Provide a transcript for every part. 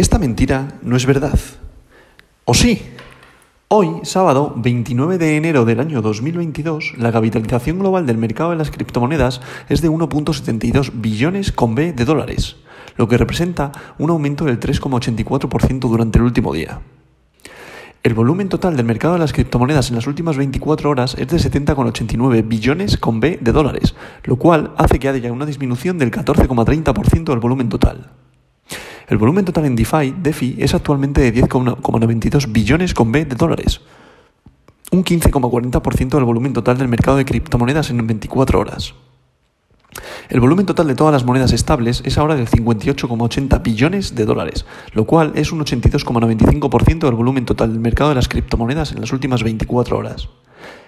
Esta mentira no es verdad. ¿O sí? Hoy, sábado 29 de enero del año 2022, la capitalización global del mercado de las criptomonedas es de 1.72 billones con B de dólares, lo que representa un aumento del 3,84% durante el último día. El volumen total del mercado de las criptomonedas en las últimas 24 horas es de 70,89 billones con B de dólares, lo cual hace que haya una disminución del 14,30% del volumen total. El volumen total en DeFi, DeFi es actualmente de 10,92 billones con B de dólares, un 15,40% del volumen total del mercado de criptomonedas en 24 horas. El volumen total de todas las monedas estables es ahora de 58,80 billones de dólares, lo cual es un 82,95% del volumen total del mercado de las criptomonedas en las últimas 24 horas.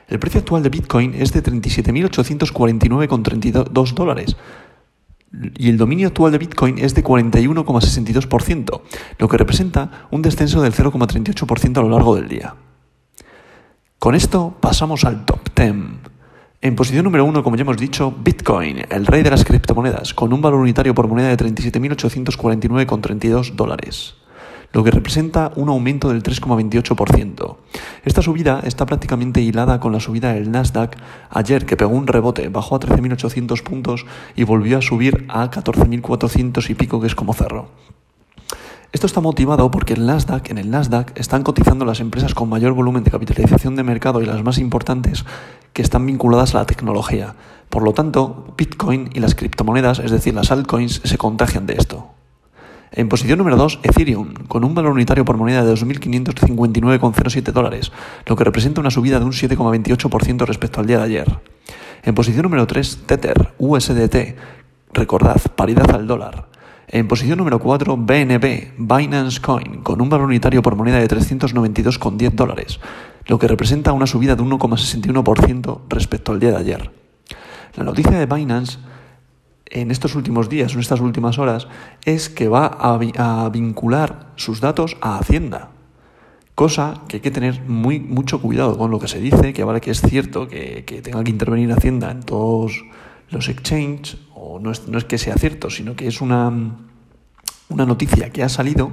El precio actual de Bitcoin es de 37.849,32 dólares, y el dominio actual de Bitcoin es de 41,62%, lo que representa un descenso del 0,38% a lo largo del día. Con esto pasamos al top 10. En posición número 1, como ya hemos dicho, Bitcoin, el rey de las criptomonedas, con un valor unitario por moneda de 37.849,32 dólares lo que representa un aumento del 3,28%. Esta subida está prácticamente hilada con la subida del Nasdaq ayer, que pegó un rebote, bajó a 13.800 puntos y volvió a subir a 14.400 y pico, que es como cerró. Esto está motivado porque el Nasdaq, en el Nasdaq están cotizando las empresas con mayor volumen de capitalización de mercado y las más importantes que están vinculadas a la tecnología. Por lo tanto, Bitcoin y las criptomonedas, es decir, las altcoins, se contagian de esto. En posición número 2, Ethereum, con un valor unitario por moneda de 2.559,07 dólares, lo que representa una subida de un 7,28% respecto al día de ayer. En posición número 3, Tether, USDT, recordad, paridad al dólar. En posición número 4, BNB, Binance Coin, con un valor unitario por moneda de 392,10 dólares, lo que representa una subida de 1,61% respecto al día de ayer. La noticia de Binance en estos últimos días, en estas últimas horas, es que va a, vincular sus datos a Hacienda. Cosa que hay que tener muy, mucho cuidado con lo que se dice, que vale que es cierto que, tenga que intervenir Hacienda en todos los exchanges, o no es, no es que sea cierto, sino que es una, una noticia que ha salido,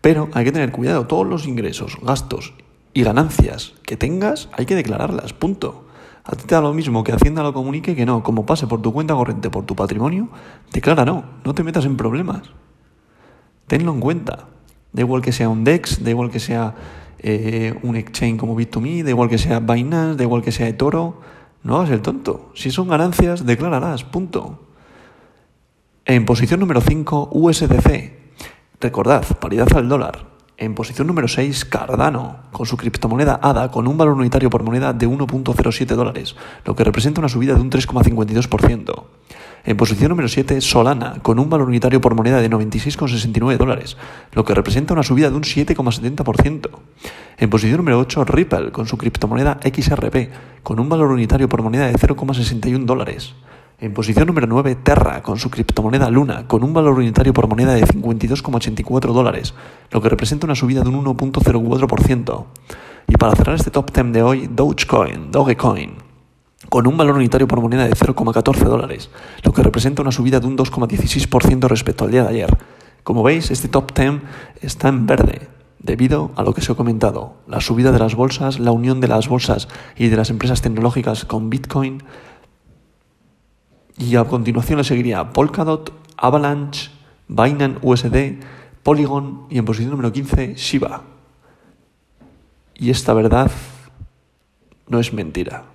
pero hay que tener cuidado, todos los ingresos, gastos y ganancias que tengas hay que declararlas, punto. A ti te da lo mismo que Hacienda lo comunique que no. Como pase por tu cuenta corriente, por tu patrimonio, declara no. No te metas en problemas. Tenlo en cuenta. Da igual que sea un DEX, da igual que sea eh, un exchange como Bit2Me, da igual que sea Binance, da igual que sea eToro. No hagas el tonto. Si son ganancias, declararás. Punto. En posición número 5, USDC. Recordad, paridad al dólar. En posición número 6, Cardano, con su criptomoneda ADA, con un valor unitario por moneda de 1.07 dólares, lo que representa una subida de un 3,52%. En posición número 7, Solana, con un valor unitario por moneda de 96,69 dólares, lo que representa una subida de un 7,70%. En posición número 8, Ripple, con su criptomoneda XRP, con un valor unitario por moneda de 0,61 dólares. En posición número 9, Terra, con su criptomoneda Luna, con un valor unitario por moneda de 52,84 dólares, lo que representa una subida de un 1.04%. Y para cerrar este top 10 de hoy, Dogecoin, Dogecoin, con un valor unitario por moneda de 0,14 dólares, lo que representa una subida de un 2,16% respecto al día de ayer. Como veis, este top 10 está en verde, debido a lo que os he comentado, la subida de las bolsas, la unión de las bolsas y de las empresas tecnológicas con Bitcoin, y a continuación le seguiría Polkadot, Avalanche, Binance USD, Polygon y en posición número 15 Shiba. Y esta verdad no es mentira.